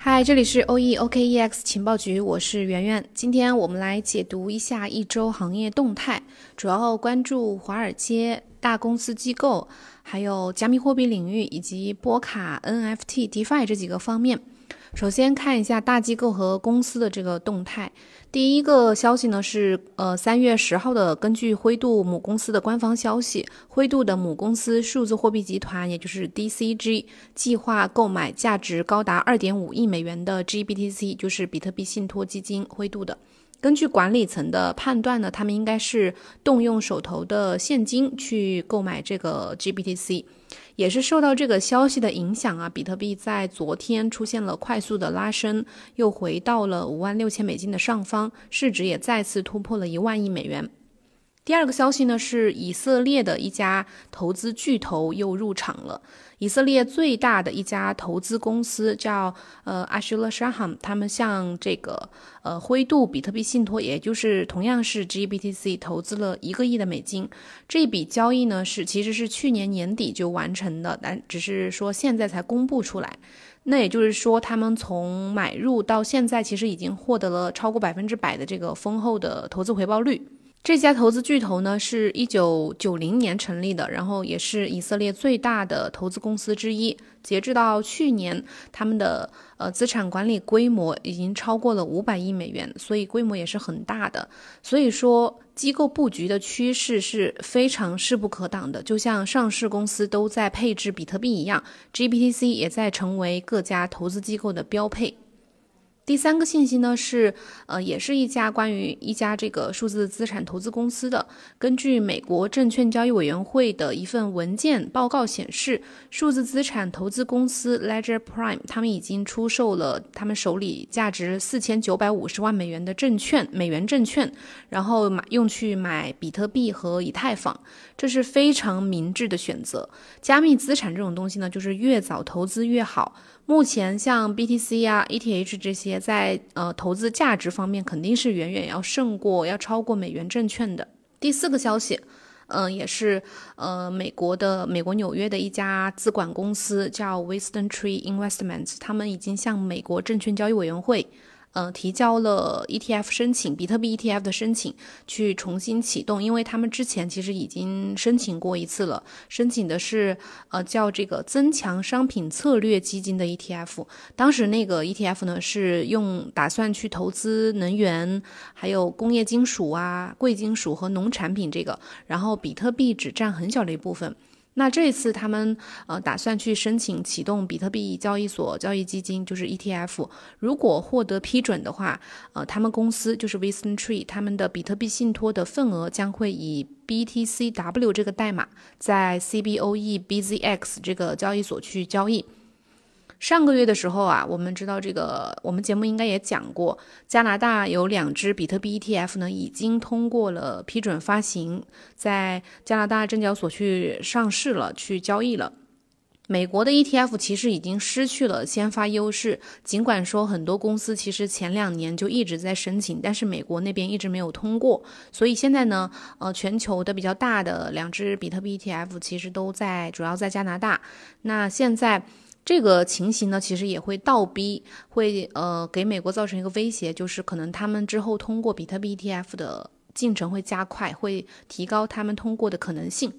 嗨，这里是 O E O K E X 情报局，我是圆圆。今天我们来解读一下一周行业动态，主要关注华尔街、大公司机构，还有加密货币领域以及波卡、NFT、DeFi 这几个方面。首先看一下大机构和公司的这个动态。第一个消息呢是，呃，三月十号的，根据灰度母公司的官方消息，灰度的母公司数字货币集团，也就是 DCG，计划购买价值高达二点五亿美元的 GBTC，就是比特币信托基金灰度的。根据管理层的判断呢，他们应该是动用手头的现金去购买这个 GBTC。也是受到这个消息的影响啊，比特币在昨天出现了快速的拉升，又回到了五万六千美金的上方，市值也再次突破了一万亿美元。第二个消息呢，是以色列的一家投资巨头又入场了。以色列最大的一家投资公司叫呃 Ashula Shaham，他们向这个呃灰度比特币信托，也就是同样是 GBTC 投资了一个亿的美金。这笔交易呢是其实是去年年底就完成的，但只是说现在才公布出来。那也就是说，他们从买入到现在，其实已经获得了超过百分之百的这个丰厚的投资回报率。这家投资巨头呢，是一九九零年成立的，然后也是以色列最大的投资公司之一。截至到去年，他们的呃资产管理规模已经超过了五百亿美元，所以规模也是很大的。所以说，机构布局的趋势是非常势不可挡的，就像上市公司都在配置比特币一样，GBTC 也在成为各家投资机构的标配。第三个信息呢是，呃，也是一家关于一家这个数字资产投资公司的。根据美国证券交易委员会的一份文件报告显示，数字资产投资公司 Ledger Prime 他们已经出售了他们手里价值四千九百五十万美元的证券，美元证券，然后买用去买比特币和以太坊，这是非常明智的选择。加密资产这种东西呢，就是越早投资越好。目前像 BTC 啊、ETH 这些，在呃投资价值方面肯定是远远要胜过、要超过美元证券的。第四个消息，嗯，也是呃美国的美国纽约的一家资管公司叫 Wisdom Tree Investments，他们已经向美国证券交易委员会。呃，提交了 ETF 申请，比特币 ETF 的申请，去重新启动，因为他们之前其实已经申请过一次了，申请的是呃叫这个增强商品策略基金的 ETF，当时那个 ETF 呢是用打算去投资能源，还有工业金属啊、贵金属和农产品这个，然后比特币只占很小的一部分。那这一次他们呃打算去申请启动比特币交易所交易基金，就是 ETF。如果获得批准的话，呃，他们公司就是 Wisdom Tree，他们的比特币信托的份额将会以 BTCW 这个代码在 CBOE BZX 这个交易所去交易。上个月的时候啊，我们知道这个，我们节目应该也讲过，加拿大有两只比特币 ETF 呢，已经通过了批准发行，在加拿大证交所去上市了，去交易了。美国的 ETF 其实已经失去了先发优势，尽管说很多公司其实前两年就一直在申请，但是美国那边一直没有通过，所以现在呢，呃，全球的比较大的两只比特币 ETF 其实都在，主要在加拿大。那现在。这个情形呢，其实也会倒逼，会呃给美国造成一个威胁，就是可能他们之后通过比特币 ETF 的进程会加快，会提高他们通过的可能性。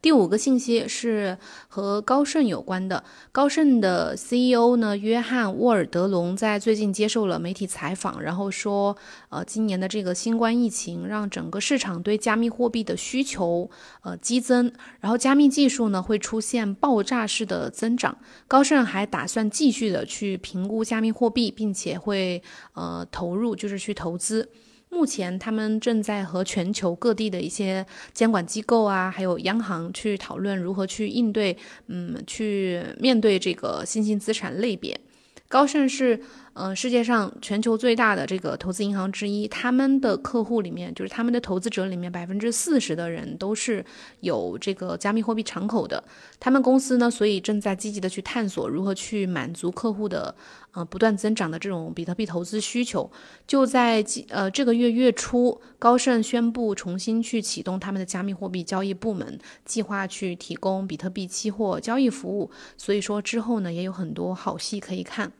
第五个信息是和高盛有关的。高盛的 CEO 呢，约翰沃尔德隆在最近接受了媒体采访，然后说，呃，今年的这个新冠疫情让整个市场对加密货币的需求呃激增，然后加密技术呢会出现爆炸式的增长。高盛还打算继续的去评估加密货币，并且会呃投入，就是去投资。目前，他们正在和全球各地的一些监管机构啊，还有央行去讨论如何去应对，嗯，去面对这个新兴资产类别。高盛是。嗯，世界上全球最大的这个投资银行之一，他们的客户里面，就是他们的投资者里面，百分之四十的人都是有这个加密货币敞口的。他们公司呢，所以正在积极的去探索如何去满足客户的呃不断增长的这种比特币投资需求。就在呃这个月月初，高盛宣布重新去启动他们的加密货币交易部门，计划去提供比特币期货交易服务。所以说之后呢，也有很多好戏可以看。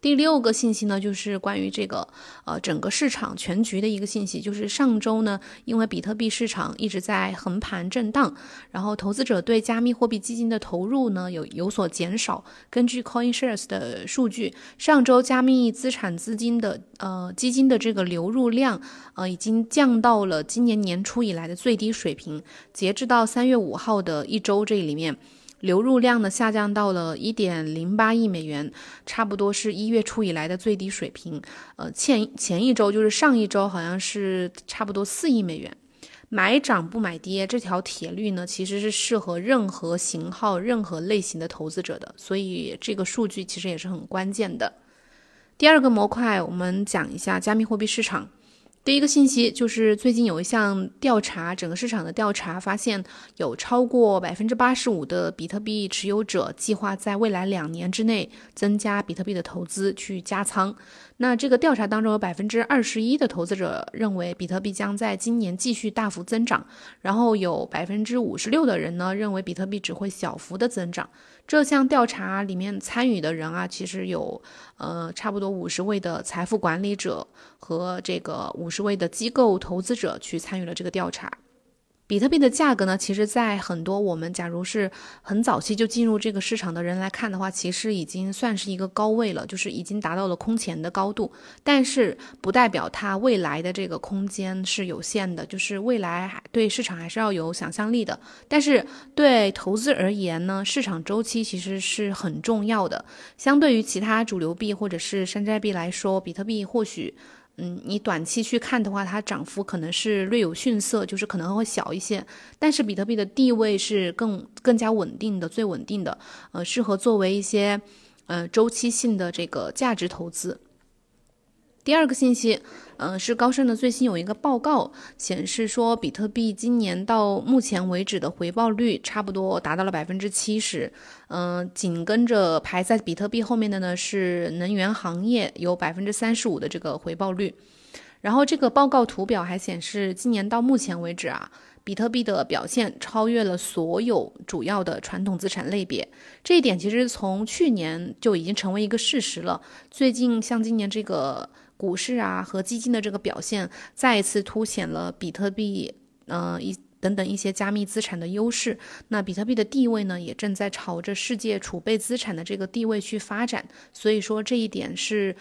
第六个信息呢，就是关于这个呃整个市场全局的一个信息，就是上周呢，因为比特币市场一直在横盘震荡，然后投资者对加密货币基金的投入呢有有所减少。根据 CoinShares 的数据，上周加密资产资金的呃基金的这个流入量呃已经降到了今年年初以来的最低水平。截至到三月五号的一周这里面。流入量呢下降到了一点零八亿美元，差不多是一月初以来的最低水平。呃，前前一周就是上一周好像是差不多四亿美元。买涨不买跌这条铁律呢，其实是适合任何型号、任何类型的投资者的，所以这个数据其实也是很关键的。第二个模块，我们讲一下加密货币市场。第一个信息就是最近有一项调查，整个市场的调查发现，有超过百分之八十五的比特币持有者计划在未来两年之内增加比特币的投资，去加仓。那这个调查当中有百分之二十一的投资者认为比特币将在今年继续大幅增长，然后有百分之五十六的人呢认为比特币只会小幅的增长。这项调查里面参与的人啊，其实有呃差不多五十位的财富管理者和这个五十位的机构投资者去参与了这个调查。比特币的价格呢，其实，在很多我们假如是很早期就进入这个市场的人来看的话，其实已经算是一个高位了，就是已经达到了空前的高度。但是，不代表它未来的这个空间是有限的，就是未来还对市场还是要有想象力的。但是，对投资而言呢，市场周期其实是很重要的。相对于其他主流币或者是山寨币来说，比特币或许。嗯，你短期去看的话，它涨幅可能是略有逊色，就是可能会小一些。但是比特币的地位是更更加稳定的，最稳定的，呃，适合作为一些呃周期性的这个价值投资。第二个信息，嗯，是高盛的最新有一个报告显示说，比特币今年到目前为止的回报率差不多达到了百分之七十，嗯，紧跟着排在比特币后面的呢是能源行业，有百分之三十五的这个回报率。然后这个报告图表还显示，今年到目前为止啊，比特币的表现超越了所有主要的传统资产类别。这一点其实从去年就已经成为一个事实了。最近像今年这个。股市啊和基金的这个表现，再一次凸显了比特币，呃一等等一些加密资产的优势。那比特币的地位呢，也正在朝着世界储备资产的这个地位去发展。所以说这一点是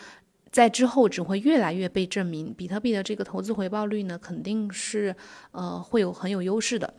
在之后只会越来越被证明，比特币的这个投资回报率呢，肯定是呃会有很有优势的。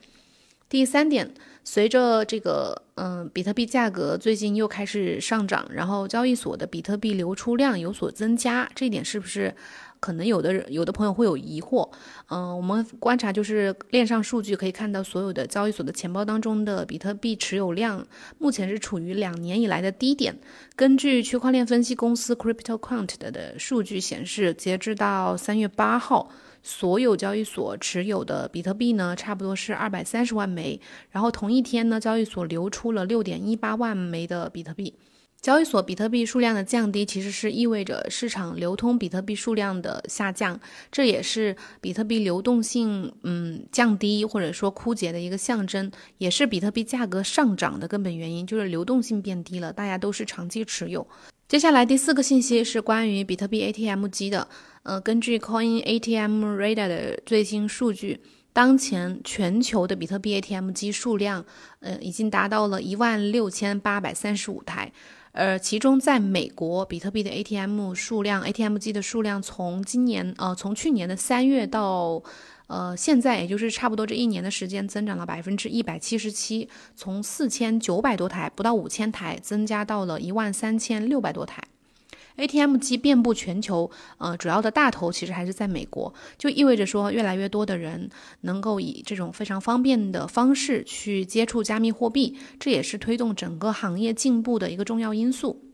第三点，随着这个嗯，比特币价格最近又开始上涨，然后交易所的比特币流出量有所增加，这一点是不是可能有的人有的朋友会有疑惑？嗯，我们观察就是链上数据可以看到，所有的交易所的钱包当中的比特币持有量目前是处于两年以来的低点。根据区块链分析公司 CryptoQuant 的数据显示，截至到三月八号。所有交易所持有的比特币呢，差不多是二百三十万枚。然后同一天呢，交易所流出了六点一八万枚的比特币。交易所比特币数量的降低，其实是意味着市场流通比特币数量的下降，这也是比特币流动性嗯降低或者说枯竭的一个象征，也是比特币价格上涨的根本原因，就是流动性变低了，大家都是长期持有。接下来第四个信息是关于比特币 ATM 机的。呃，根据 Coin ATM Radar 的最新数据，当前全球的比特币 ATM 机数量，呃，已经达到了一万六千八百三十五台。呃，其中在美国，比特币的 ATM 数量，ATM 机的数量，从今年，呃，从去年的三月到，呃，现在，也就是差不多这一年的时间，增长了百分之一百七十七，从四千九百多台，不到五千台，增加到了一万三千六百多台。ATM 机遍布全球，呃，主要的大头其实还是在美国，就意味着说，越来越多的人能够以这种非常方便的方式去接触加密货币，这也是推动整个行业进步的一个重要因素。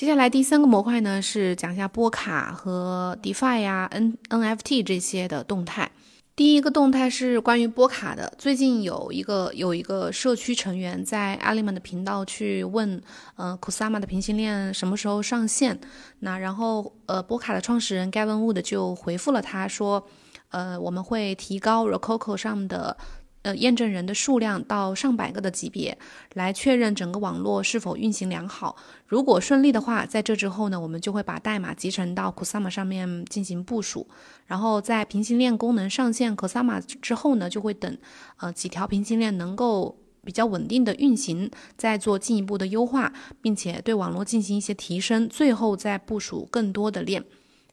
接下来第三个模块呢，是讲一下波卡和 DeFi 呀、N NFT 这些的动态。第一个动态是关于波卡的。最近有一个有一个社区成员在 Element 的频道去问，呃，Kusama 的平行链什么时候上线？那然后，呃，波卡的创始人 Gavin Wood 就回复了他说，呃，我们会提高 Rococo 上的呃，验证人的数量到上百个的级别，来确认整个网络是否运行良好。如果顺利的话，在这之后呢，我们就会把代码集成到 Kusama 上面进行部署。然后在平行链功能上线 Kusama 之后呢，就会等呃几条平行链能够比较稳定的运行，再做进一步的优化，并且对网络进行一些提升，最后再部署更多的链。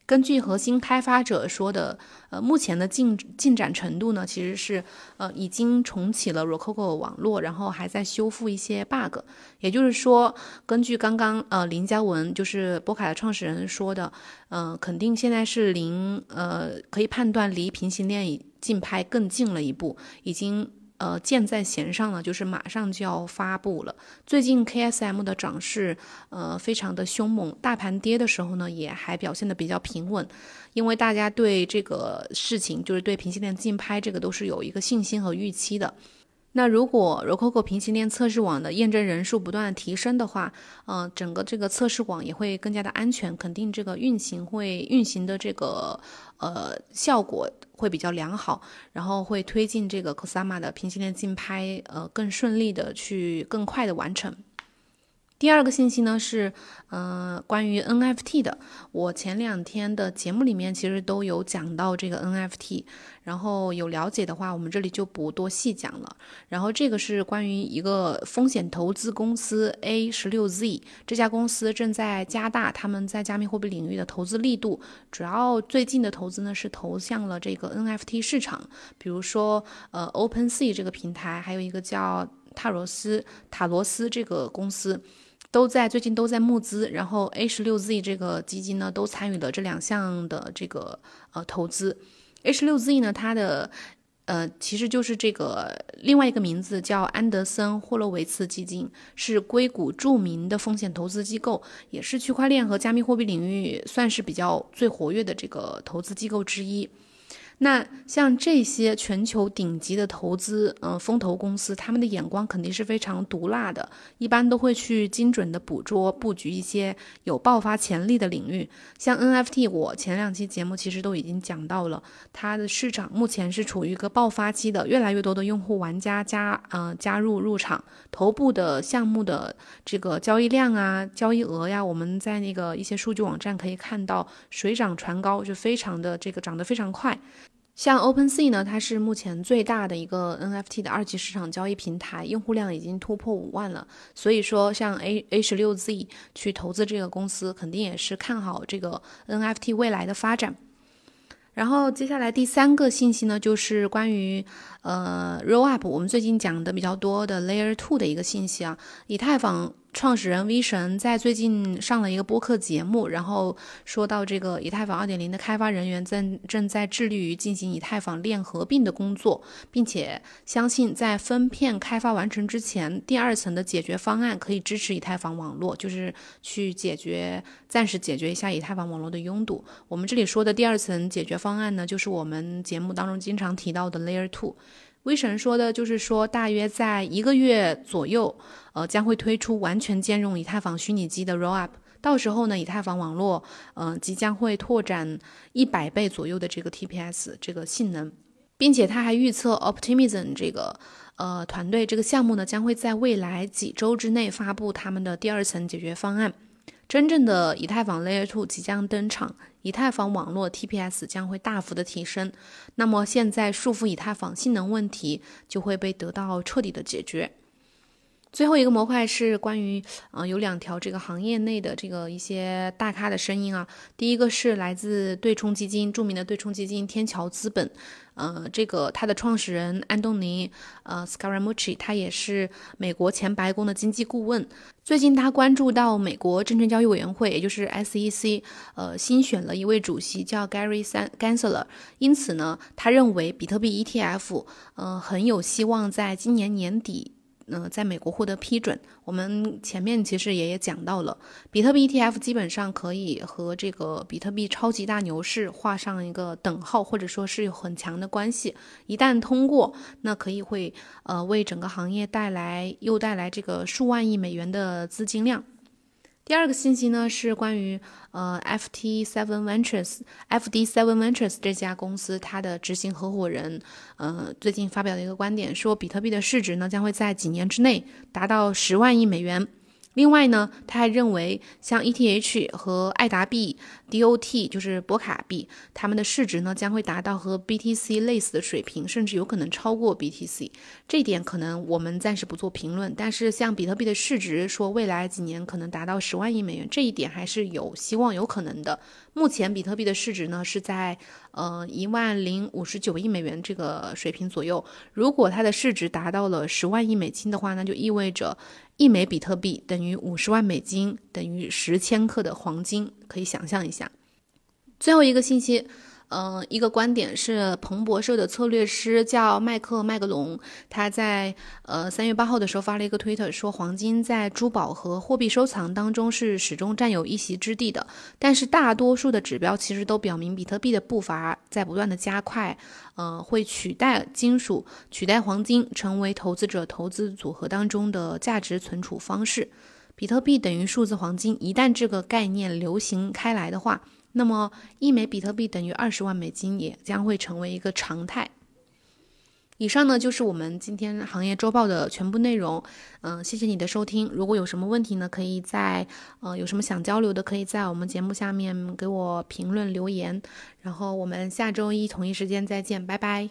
根据核心开发者说的，呃，目前的进进展程度呢，其实是，呃，已经重启了 Rococo 网络，然后还在修复一些 bug。也就是说，根据刚刚呃林嘉文就是波卡的创始人说的，呃，肯定现在是离呃可以判断离平行链竞拍更近了一步，已经。呃，箭在弦上了，就是马上就要发布了。最近 KSM 的涨势，呃，非常的凶猛。大盘跌的时候呢，也还表现的比较平稳，因为大家对这个事情，就是对平行链竞拍这个都是有一个信心和预期的。那如果 Rococo 平行链测试网的验证人数不断提升的话，呃，整个这个测试网也会更加的安全，肯定这个运行会运行的这个呃效果会比较良好，然后会推进这个 Cosama 的平行链竞拍呃更顺利的去更快的完成。第二个信息呢是，呃，关于 NFT 的。我前两天的节目里面其实都有讲到这个 NFT，然后有了解的话，我们这里就不多细讲了。然后这个是关于一个风险投资公司 A 十六 Z 这家公司正在加大他们在加密货币领域的投资力度，主要最近的投资呢是投向了这个 NFT 市场，比如说呃 OpenSea 这个平台，还有一个叫塔罗斯塔罗斯这个公司。都在最近都在募资，然后 A 十六 Z 这个基金呢都参与了这两项的这个呃投资。A 十六 Z 呢，它的呃其实就是这个另外一个名字叫安德森霍洛维茨基金，是硅谷著名的风险投资机构，也是区块链和加密货币领域算是比较最活跃的这个投资机构之一。那像这些全球顶级的投资，嗯，风投公司，他们的眼光肯定是非常毒辣的，一般都会去精准的捕捉、布局一些有爆发潜力的领域。像 NFT，我前两期节目其实都已经讲到了，它的市场目前是处于一个爆发期的，越来越多的用户玩家加，呃，加入入场，头部的项目的这个交易量啊、交易额呀，我们在那个一些数据网站可以看到水涨船高，就非常的这个涨得非常快。像 OpenSea 呢，它是目前最大的一个 NFT 的二级市场交易平台，用户量已经突破五万了。所以说，像 A A 十六 Z 去投资这个公司，肯定也是看好这个 NFT 未来的发展。然后接下来第三个信息呢，就是关于呃 Rollup，我们最近讲的比较多的 Layer Two 的一个信息啊，以太坊。创始人 V 神在最近上了一个播客节目，然后说到这个以太坊2.0的开发人员正正在致力于进行以太坊链合并的工作，并且相信在分片开发完成之前，第二层的解决方案可以支持以太坊网络，就是去解决暂时解决一下以太坊网络的拥堵。我们这里说的第二层解决方案呢，就是我们节目当中经常提到的 Layer Two。威神说的就是说，大约在一个月左右，呃，将会推出完全兼容以太坊虚拟机的 Rollup。到时候呢，以太坊网络，嗯，即将会拓展一百倍左右的这个 TPS 这个性能，并且他还预测 Optimism 这个，呃，团队这个项目呢，将会在未来几周之内发布他们的第二层解决方案。真正的以太坊 Layer Two 即将登场，以太坊网络 TPS 将会大幅的提升，那么现在束缚以太坊性能问题就会被得到彻底的解决。最后一个模块是关于，呃，有两条这个行业内的这个一些大咖的声音啊。第一个是来自对冲基金，著名的对冲基金天桥资本，呃，这个它的创始人安东尼，呃，Scaramucci，他也是美国前白宫的经济顾问。最近他关注到美国证券交易委员会，也就是 SEC，呃，新选了一位主席叫 Gary Gensler，因此呢，他认为比特币 ETF，呃，很有希望在今年年底。嗯，在美国获得批准，我们前面其实也也讲到了，比特币 ETF 基本上可以和这个比特币超级大牛市画上一个等号，或者说是有很强的关系。一旦通过，那可以会呃为整个行业带来又带来这个数万亿美元的资金量。第二个信息呢是关于呃 FT Seven Ventures FD Seven Ventures 这家公司它的执行合伙人呃最近发表的一个观点，说比特币的市值呢将会在几年之内达到十万亿美元。另外呢，他还认为像 ETH 和爱达币、DOT 就是博卡币，它们的市值呢将会达到和 BTC 类似的水平，甚至有可能超过 BTC。这一点可能我们暂时不做评论。但是像比特币的市值，说未来几年可能达到十万亿美元，这一点还是有希望、有可能的。目前比特币的市值呢是在呃一万零五十九亿美元这个水平左右。如果它的市值达到了十万亿美金的话，那就意味着。一枚比特币等于五十万美金，等于十千克的黄金，可以想象一下。最后一个信息。嗯，一个观点是彭博社的策略师叫麦克麦格隆，他在呃三月八号的时候发了一个推特，说黄金在珠宝和货币收藏当中是始终占有一席之地的。但是大多数的指标其实都表明，比特币的步伐在不断的加快，呃，会取代金属、取代黄金，成为投资者投资组合当中的价值存储方式。比特币等于数字黄金，一旦这个概念流行开来的话。那么，一枚比特币等于二十万美金，也将会成为一个常态。以上呢，就是我们今天行业周报的全部内容。嗯，谢谢你的收听。如果有什么问题呢，可以在呃有什么想交流的，可以在我们节目下面给我评论留言。然后我们下周一同一时间再见，拜拜。